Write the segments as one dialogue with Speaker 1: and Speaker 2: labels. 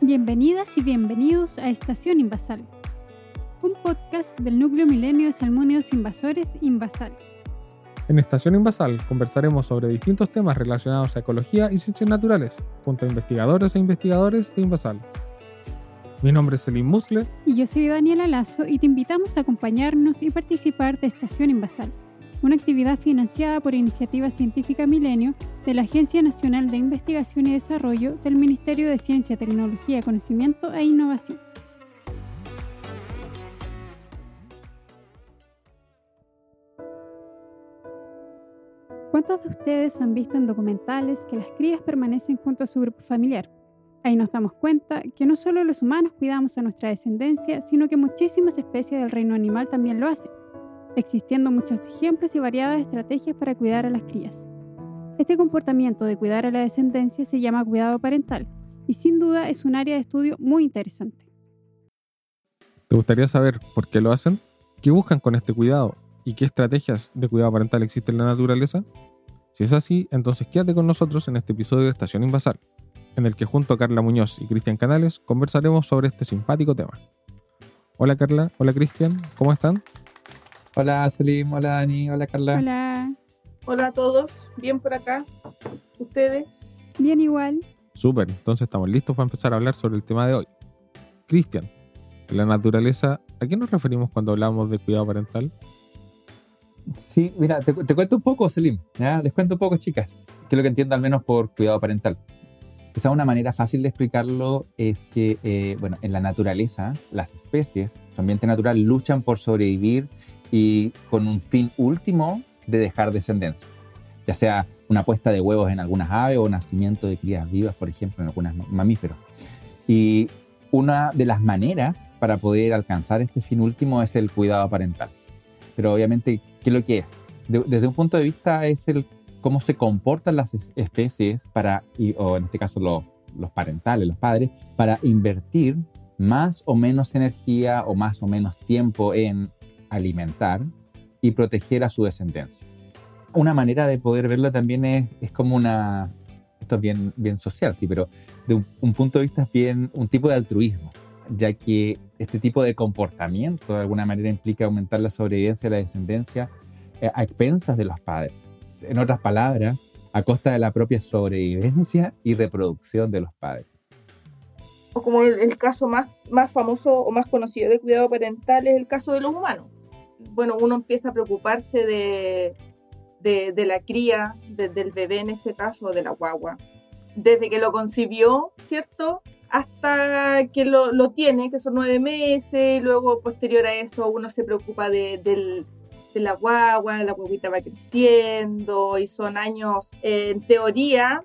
Speaker 1: Bienvenidas y bienvenidos a Estación Invasal, un podcast del núcleo milenio de salmónidos invasores Invasal.
Speaker 2: En Estación Invasal conversaremos sobre distintos temas relacionados a ecología y ciencias naturales, junto a investigadores e investigadores de Invasal. Mi nombre es Selim Musle.
Speaker 1: Y yo soy Daniela Lazo y te invitamos a acompañarnos y participar de Estación Invasal, una actividad financiada por Iniciativa Científica Milenio de la Agencia Nacional de Investigación y Desarrollo del Ministerio de Ciencia, Tecnología, Conocimiento e Innovación. ¿Cuántos de ustedes han visto en documentales que las crías permanecen junto a su grupo familiar? Ahí nos damos cuenta que no solo los humanos cuidamos a nuestra descendencia, sino que muchísimas especies del reino animal también lo hacen, existiendo muchos ejemplos y variadas estrategias para cuidar a las crías. Este comportamiento de cuidar a la descendencia se llama cuidado parental y sin duda es un área de estudio muy interesante.
Speaker 2: ¿Te gustaría saber por qué lo hacen? ¿Qué buscan con este cuidado? ¿Y qué estrategias de cuidado parental existen en la naturaleza? Si es así, entonces quédate con nosotros en este episodio de Estación Invasal en el que junto a Carla Muñoz y Cristian Canales conversaremos sobre este simpático tema. Hola Carla, hola Cristian, ¿cómo están?
Speaker 3: Hola Selim, hola Dani, hola Carla.
Speaker 1: Hola.
Speaker 4: Hola a todos, bien por acá. ¿Ustedes?
Speaker 1: Bien igual.
Speaker 2: Súper, entonces estamos listos para empezar a hablar sobre el tema de hoy. Cristian, la naturaleza, ¿a qué nos referimos cuando hablamos de cuidado parental?
Speaker 3: Sí, mira, te, cuento un poco, Selim. Les cuento un poco, chicas, que es lo que entiendo al menos por cuidado parental. Quizá una manera fácil de explicarlo es que, eh, bueno, en la naturaleza, las especies, su ambiente natural, luchan por sobrevivir y con un fin último de dejar descendencia, ya sea una puesta de huevos en algunas aves o nacimiento de crías vivas, por ejemplo, en algunos mamíferos. Y una de las maneras para poder alcanzar este fin último es el cuidado parental. Pero obviamente, ¿qué es lo que es? desde un punto de vista es el cómo se comportan las especies para, o en este caso los parentales, los padres, para invertir más o menos energía o más o menos tiempo en alimentar y proteger a su descendencia. Una manera de poder verlo también es, es como una, esto es bien, bien social, sí, pero de un, punto de vista es bien un tipo de altruismo, ya que este tipo de comportamiento de alguna manera implica aumentar la sobrevivencia de la descendencia eh, a expensas de los padres en otras palabras, a costa de la propia sobrevivencia y reproducción de los padres.
Speaker 4: O como el, caso más, más famoso o más conocido de cuidado parental es el caso de los humanos. Bueno, uno empieza a preocuparse de, de, la cría, del bebé en este caso, de la guagua. Desde que lo concibió, ¿cierto? Hasta que lo, lo tiene, que son nueve meses, y luego posterior a eso uno se preocupa de, del, de la guagua, la guaguita va creciendo y son años, en teoría,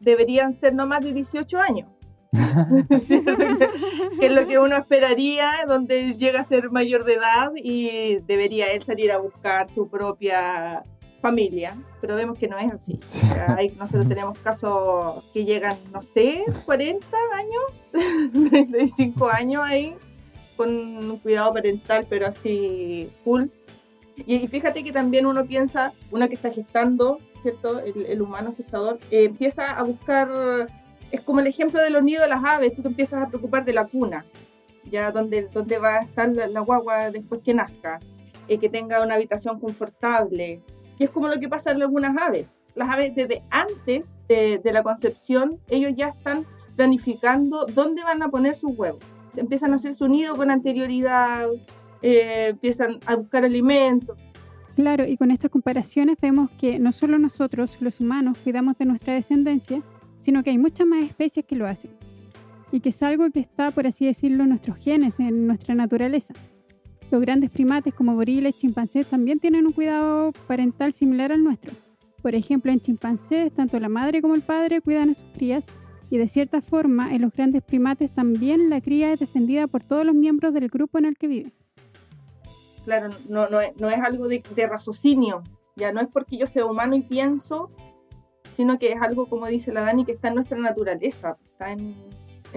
Speaker 4: deberían ser no más de 18 años. que, es lo que uno esperaría, donde llega a ser mayor de edad y debería él salir a buscar su propia familia, pero vemos que no es así. nosotros tenemos casos que llegan, no sé, 40 años, 35 años ahí, con un cuidado parental, pero así full. Y, fíjate que también uno piensa, uno que está gestando, ¿cierto? El, humano gestador, eh, empieza a buscar, es como el ejemplo de los nidos de las aves, tú te empiezas a preocupar de la cuna, ya donde, donde va a estar la, guagua después que nazca, eh, que tenga una habitación confortable, y es como lo que pasa en algunas aves. Las aves desde antes de, de la concepción, ellos ya están planificando dónde van a poner sus huevos. Empiezan a hacer su nido con anterioridad, eh, empiezan a buscar alimentos.
Speaker 1: Claro, y con estas comparaciones vemos que no solo nosotros, los humanos, cuidamos de nuestra descendencia, sino que hay muchas más especies que lo hacen. Y que es algo que está, por así decirlo, en nuestros genes, en nuestra naturaleza. Los grandes primates como gorilas, chimpancés también tienen un cuidado parental similar al nuestro. Por ejemplo, en chimpancés, tanto la madre como el padre cuidan a sus crías y de cierta forma en los grandes primates también la cría es defendida por todos los miembros del grupo en el que viven
Speaker 4: claro, no, no, es, no es algo de, raciocinio, ya no es porque yo sea humano y pienso, sino que es algo, como dice la Dani, que está en nuestra naturaleza, está en,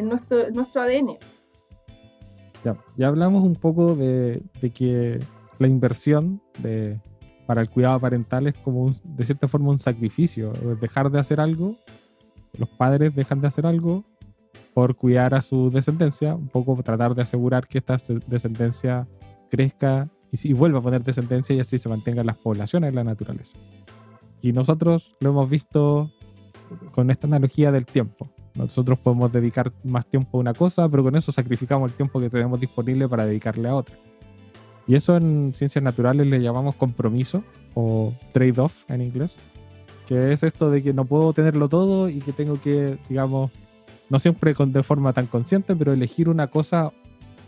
Speaker 4: nuestro, nuestro ADN.
Speaker 2: Ya, ya hablamos un poco de, que la inversión de, para el cuidado parental es como de cierta forma un sacrificio, dejar de hacer algo, los padres dejan de hacer algo por cuidar a su descendencia, un poco tratar de asegurar que esta descendencia crezca y, y vuelva a poner descendencia y así se mantengan las poblaciones en la naturaleza. Y nosotros lo hemos visto con esta analogía del tiempo. Nosotros podemos dedicar más tiempo a una cosa, pero con eso sacrificamos el tiempo que tenemos disponible para dedicarle a otra. Y eso en ciencias naturales le llamamos compromiso o trade-off en inglés, que es esto de que no puedo tenerlo todo y que tengo que, digamos, no siempre de forma tan consciente, pero elegir una cosa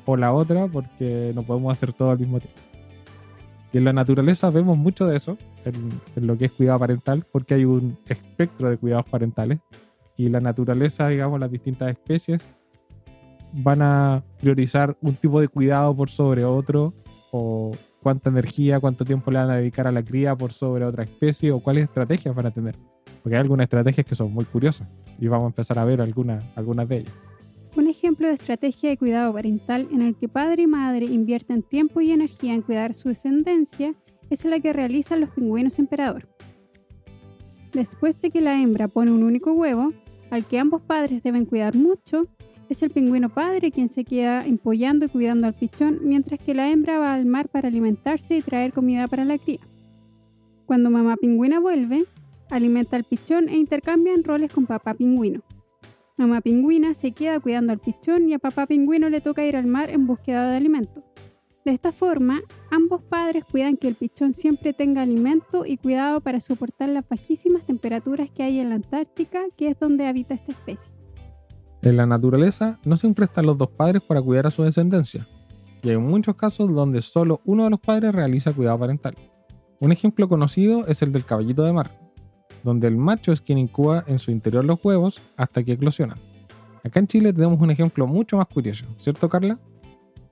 Speaker 2: o la otra porque no podemos hacer todo al mismo tiempo. Y en la naturaleza vemos mucho de eso, en, lo que es cuidado parental, porque hay un espectro de cuidados parentales y la naturaleza, digamos, las distintas especies van a priorizar un tipo de cuidado por sobre otro o cuánta energía, cuánto tiempo le van a dedicar a la cría por sobre otra especie o cuáles estrategias van a tener. Porque hay algunas estrategias que son muy curiosas y vamos a empezar a ver algunas, algunas de ellas.
Speaker 1: Ejemplo de estrategia de cuidado parental en el que padre y madre invierten tiempo y energía en cuidar su descendencia es la que realizan los pingüinos emperador. Después de que la hembra pone un único huevo, al que ambos padres deben cuidar mucho, es el pingüino padre quien se queda empollando y cuidando al pichón mientras que la hembra va al mar para alimentarse y traer comida para la cría. Cuando mamá pingüina vuelve, alimenta al pichón e intercambian roles con papá pingüino. Mamá pingüina se queda cuidando al pichón y a papá pingüino le toca ir al mar en búsqueda de alimento. De esta forma, ambos padres cuidan que el pichón siempre tenga alimento y cuidado para soportar las bajísimas temperaturas que hay en la Antártica, que es donde habita esta especie.
Speaker 2: En la naturaleza no siempre están los dos padres para cuidar a su descendencia, y hay muchos casos donde solo uno de los padres realiza cuidado parental. Un ejemplo conocido es el del caballito de mar, donde el macho es quien incuba en su interior los huevos hasta que eclosionan. Acá en Chile tenemos un ejemplo mucho más curioso, ¿cierto Carla?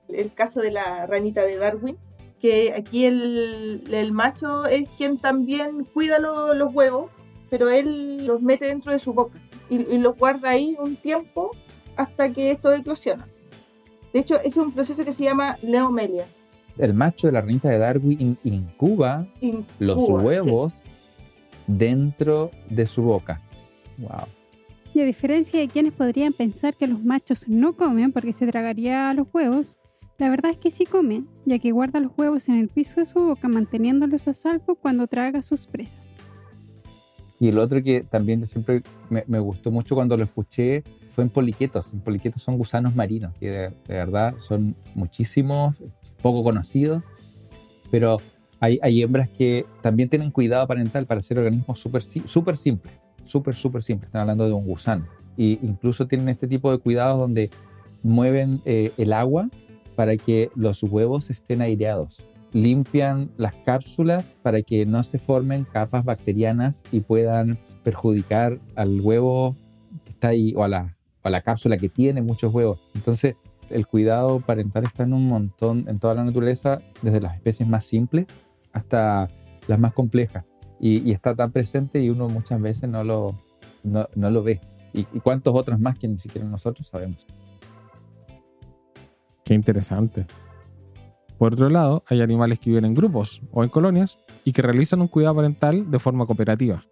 Speaker 4: el caso de la ranita de Darwin, que aquí el, el macho es quien también cuida lo- los huevos, pero él los mete dentro de su boca y, y los guarda ahí un tiempo hasta que esto eclosiona. De hecho, es un proceso que se llama neomelia.
Speaker 3: El macho de la ranita de Darwin in- incuba los huevos dentro de su boca. Wow.
Speaker 1: Y a diferencia de quienes podrían pensar que los machos no comen porque se tragaría los huevos, la verdad es que sí come, ya que guarda los huevos en el piso de su boca manteniéndolos a salvo cuando traga sus presas.
Speaker 3: Y el otro que también siempre me, me gustó mucho cuando lo escuché fue en poliquetos. En poliquetos son gusanos marinos, que de, de verdad son muchísimos, poco conocidos, pero hay, hay hembras que también tienen cuidado parental para ser organismos súper súper simples, súper, súper simples. Están hablando de un gusano. Y incluso tienen este tipo de cuidados donde mueven eh, el agua para que los huevos estén aireados limpian las cápsulas para que no se formen capas bacterianas y puedan perjudicar al huevo que está ahí o a la, a la cápsula que tiene muchos huevos. Entonces, el cuidado parental está en un montón, en toda la naturaleza, desde las especies más simples hasta las más complejas. Y, y está tan presente y uno muchas veces no lo, no, no lo ve. Y, y cuántos otros más que ni siquiera nosotros sabemos.
Speaker 2: Qué interesante. Por otro lado, hay animales que viven en grupos o en colonias y que realizan un cuidado parental de forma cooperativa.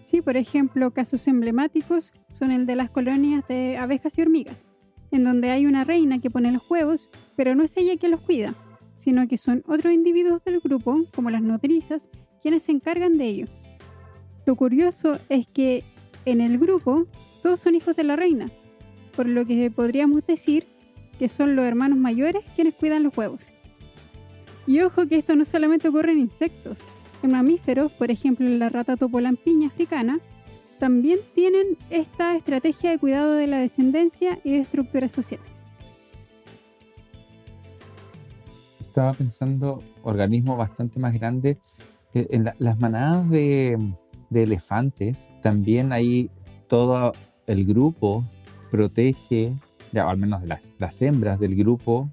Speaker 1: Sí, por ejemplo, casos emblemáticos son el de las colonias de abejas y hormigas, en donde hay una reina que pone los huevos, pero no es ella quien los cuida, sino que son otros individuos del grupo, como las nodrizas, quienes se encargan de ello. Lo curioso es que en el grupo todos son hijos de la reina, por lo que podríamos decir que son los hermanos mayores quienes cuidan los huevos. Y ojo que esto no solamente ocurre en insectos, en mamíferos, por ejemplo la rata topolampiña africana, también tienen esta estrategia de cuidado de la descendencia y de estructura social.
Speaker 3: Estaba pensando organismos bastante más grandes. En la- las manadas de, elefantes, también ahí todo el grupo protege, ya, al menos las, hembras del grupo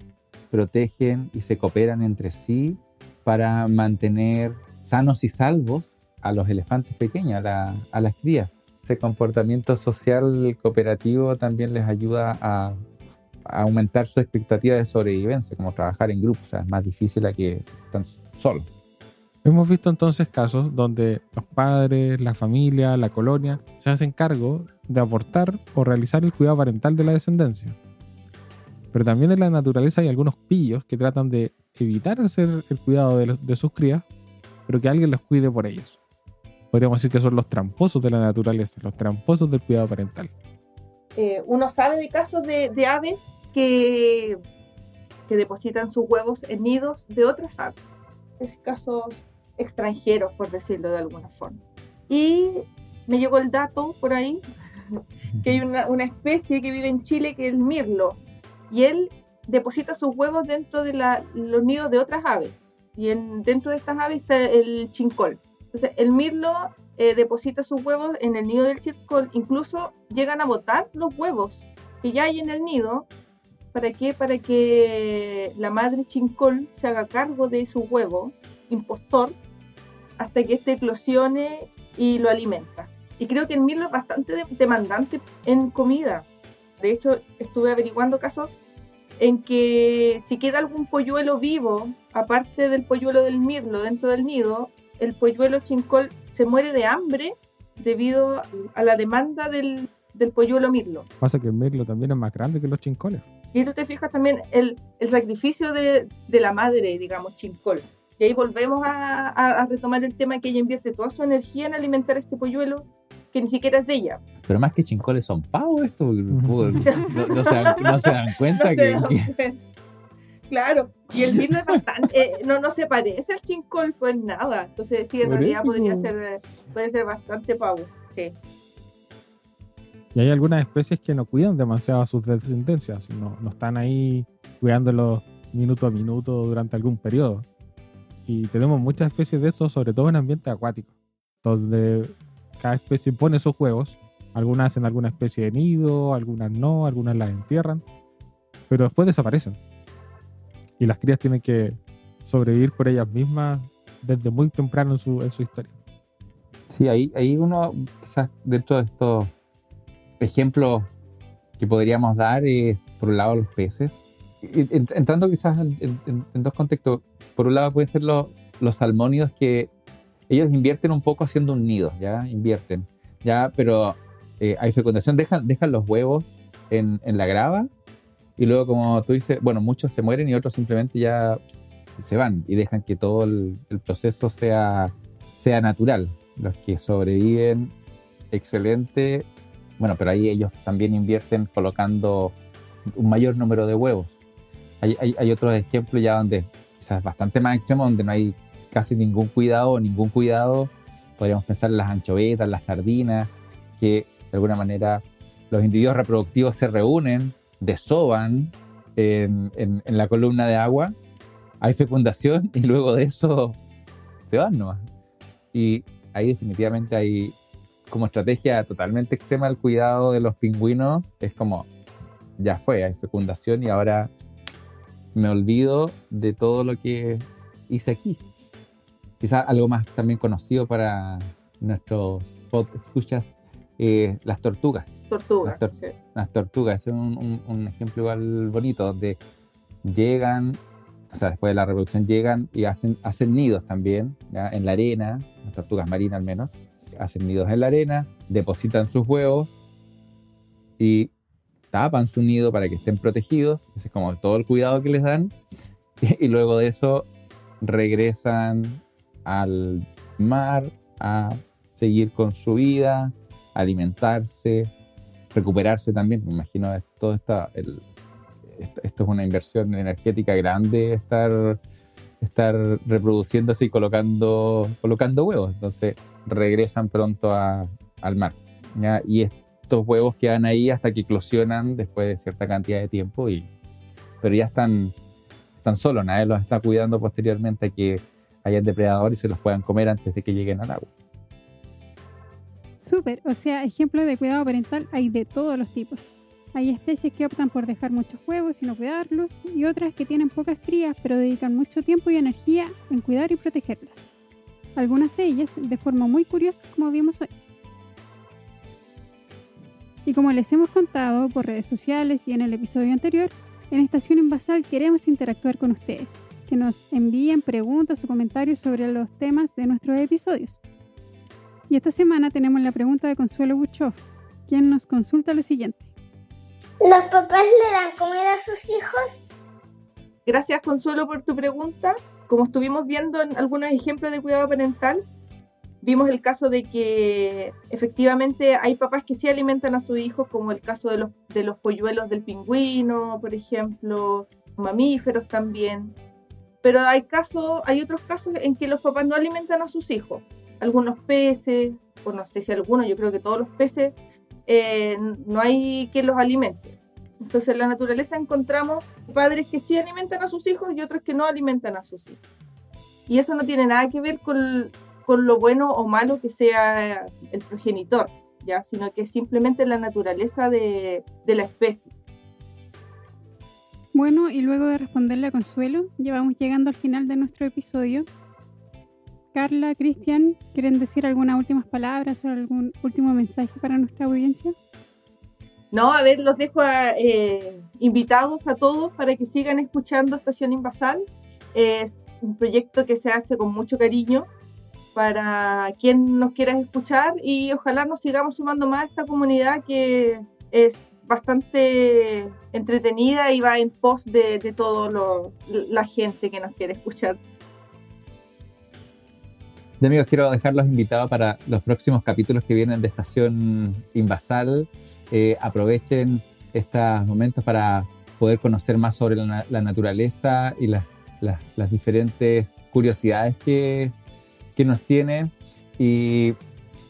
Speaker 3: protegen y se cooperan entre sí para mantener sanos y salvos a los elefantes pequeños, a, a las crías. Ese comportamiento social cooperativo también les ayuda a aumentar su expectativa de sobrevivencia, como trabajar en grupo, o sea, es más difícil a que están solos.
Speaker 2: Hemos visto entonces casos donde los padres, la familia, la colonia se hacen cargo de aportar o realizar el cuidado parental de la descendencia. Pero también en la naturaleza hay algunos pillos que tratan de evitar hacer el cuidado de, los- de sus crías, pero que alguien los cuide por ellos. Podríamos decir que son los tramposos de la naturaleza, los tramposos del cuidado parental.
Speaker 4: Eh, uno sabe de casos de, de aves que, que depositan sus huevos en nidos de otras aves. Es casos extranjeros, por decirlo de alguna forma. Y me llegó el dato por ahí que hay una, una especie que vive en Chile que es el mirlo. Y él deposita sus huevos dentro de la- los nidos de otras aves. Y en, dentro de estas aves está el chincol. Entonces, el mirlo eh, deposita sus huevos en el nido del chincol. Incluso llegan a botar los huevos que ya hay en el nido. ¿Para qué? Para que la madre chincol se haga cargo de su huevo impostor hasta que éste eclosione y lo alimenta. Y creo que el mirlo es bastante de- demandante en comida. De hecho, estuve averiguando casos en que si queda algún polluelo vivo, aparte del polluelo del mirlo dentro del nido, el polluelo chincol se muere de hambre debido a la demanda del, del polluelo mirlo.
Speaker 2: Pasa que el mirlo también es más grande que los chincoles.
Speaker 4: Y tú te fijas también el, el sacrificio de, de la madre, digamos, chincol. Y ahí volvemos a, a- a retomar el tema que ella invierte toda su energía en alimentar a este polluelo que ni siquiera es de ella.
Speaker 3: Pero más que chincoles son pavos esto. porque,
Speaker 2: Ujú.
Speaker 3: no, no se dan, no se dan cuenta
Speaker 4: No
Speaker 3: que,
Speaker 4: sé,
Speaker 3: que-
Speaker 4: Claro, y el mirlo es bastante, eh, no, no se parece al chincol, pues nada. Entonces sí, en
Speaker 2: Por
Speaker 4: realidad
Speaker 2: eso,
Speaker 4: podría
Speaker 2: po.
Speaker 4: ser, eh, podría ser bastante pavo. Sí.
Speaker 2: Y hay algunas especies que no cuidan demasiado a sus descendencias, no, no están ahí cuidándolos minuto a minuto durante algún periodo. Y tenemos muchas especies de estos, sobre todo en ambientes acuáticos, donde cada especie pone sus huevos. Algunas hacen alguna especie de nido, algunas no, algunas las entierran, pero después desaparecen. Y las crías tienen que sobrevivir por ellas mismas desde muy temprano en su, en su historia.
Speaker 3: Sí, ahí, ahí uno, quizás dentro de estos ejemplos que podríamos dar es, por un lado, los peces. Entrando quizás en, en- en dos contextos. Por un lado pueden ser los, los salmónidos que ellos invierten un poco haciendo un nido, ¿ya? Invierten, ¿ya? Pero eh, hay fecundación, dejan, dejan los huevos en, en la grava y luego, como tú dices, bueno, muchos se mueren y otros simplemente ya se van y dejan que todo el, proceso sea, sea natural. Los que sobreviven, excelente. Bueno, pero ahí ellos también invierten colocando un mayor número de huevos. Hay, hay, hay otros ejemplos ya donde quizás bastante más extremos, donde no hay casi ningún cuidado ningún cuidado. Podríamos pensar en las anchovetas, las sardinas, que de alguna manera los individuos reproductivos se reúnen, desoban en, la columna de agua, hay fecundación y luego de eso se van nomás. Y ahí definitivamente hay como estrategia totalmente extrema el cuidado de los pingüinos. Es como, ya fue, hay fecundación y ahora me olvido de todo lo que hice aquí. Quizás algo más también conocido para nuestros escuchas, eh, las tortugas.
Speaker 4: Tortuga.
Speaker 3: Las tor-
Speaker 4: sí.
Speaker 3: Las tortugas es un, un- un ejemplo igual bonito, donde llegan, o sea, después de la reproducción llegan y hacen, hacen nidos también, ¿ya? en la arena, las tortugas marinas al menos, hacen nidos en la arena, depositan sus huevos y tapan su nido para que estén protegidos, ese es como todo el cuidado que les dan, y, luego de eso regresan al mar a seguir con su vida, alimentarse, recuperarse también. Me imagino todo esta, el- esto, es una inversión energética grande estar, estar reproduciéndose y colocando, colocando huevos. Entonces regresan pronto al mar. ¿ya? Y estos huevos quedan ahí hasta que eclosionan después de cierta cantidad de tiempo. Y, pero ya están, están solos, nadie los está cuidando posteriormente a que hayan depredadores y se los puedan comer antes de que lleguen al agua.
Speaker 1: Súper, o sea, ejemplos de cuidado parental hay de todos los tipos. Hay especies que optan por dejar muchos huevos y no cuidarlos, y otras que tienen pocas crías pero dedican mucho tiempo y energía en cuidar y protegerlas. Algunas de ellas de forma muy curiosa como vimos hoy. Y como les hemos contado por redes sociales y en el episodio anterior, en Estación Invasal queremos interactuar con ustedes. que nos envíen preguntas o comentarios sobre los temas de nuestros episodios. Y esta semana tenemos la pregunta de Consuelo Buchoff, quien nos consulta lo siguiente.
Speaker 5: ¿Los papás le dan comida a sus hijos?
Speaker 4: Gracias Consuelo por tu pregunta. Como estuvimos viendo en algunos ejemplos de cuidado parental, vimos el caso de que efectivamente hay papás que sí alimentan a sus hijos, como el caso de los, de los polluelos del pingüino, por ejemplo, mamíferos también. Pero hay, casos, hay otros casos en que los papás no alimentan a sus hijos. Algunos peces, o no sé si algunos, yo creo que todos los peces, eh, no hay quien los alimente. Entonces en la naturaleza encontramos padres que sí alimentan a sus hijos y otros que no alimentan a sus hijos. Y eso no tiene nada que ver con, con lo bueno o malo que sea el progenitor, ¿ya? sino que es simplemente la naturaleza de, de la especie.
Speaker 1: Bueno, y luego de responderle a Consuelo, ya vamos llegando al final de nuestro episodio. Carla, Cristian, ¿quieren decir algunas últimas palabras o algún último mensaje para nuestra audiencia?
Speaker 4: No, a ver, los dejo eh, invitados a todos para que sigan escuchando Estación Invasal. Es un proyecto que se hace con mucho cariño para quien nos quiera escuchar y ojalá nos sigamos sumando más a esta comunidad que es bastante entretenida y va en pos de, de toda la gente que nos quiere escuchar.
Speaker 3: De amigos, quiero dejarlos invitados para los próximos capítulos que vienen de Estación Invasal. Eh, aprovechen estos momentos para poder conocer más sobre la, naturaleza y las diferentes curiosidades que, que nos tienen. Y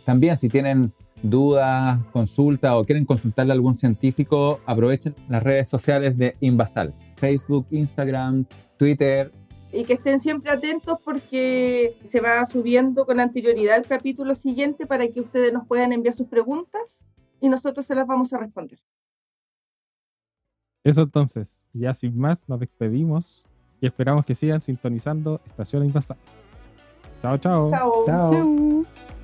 Speaker 3: también si tienen dudas, consultas o quieren consultarle a algún científico, aprovechen las redes sociales de Invasal, Facebook, Instagram, Twitter.
Speaker 4: Y que estén siempre atentos porque se va subiendo con anterioridad el capítulo siguiente para que ustedes nos puedan enviar sus preguntas y nosotros se las vamos a responder.
Speaker 2: Eso entonces, ya sin más, nos despedimos y esperamos que sigan sintonizando Estación Invasal. Chao, chao.
Speaker 4: Chao.
Speaker 3: Chao.
Speaker 1: Chau.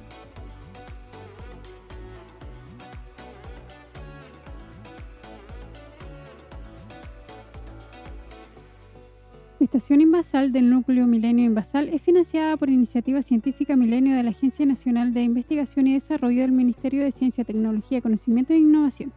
Speaker 1: Estación Invasal del Núcleo Milenio Invasal es financiada por Iniciativa Científica Milenio de la Agencia Nacional de Investigación y Desarrollo del Ministerio de Ciencia, Tecnología, Conocimiento e Innovación.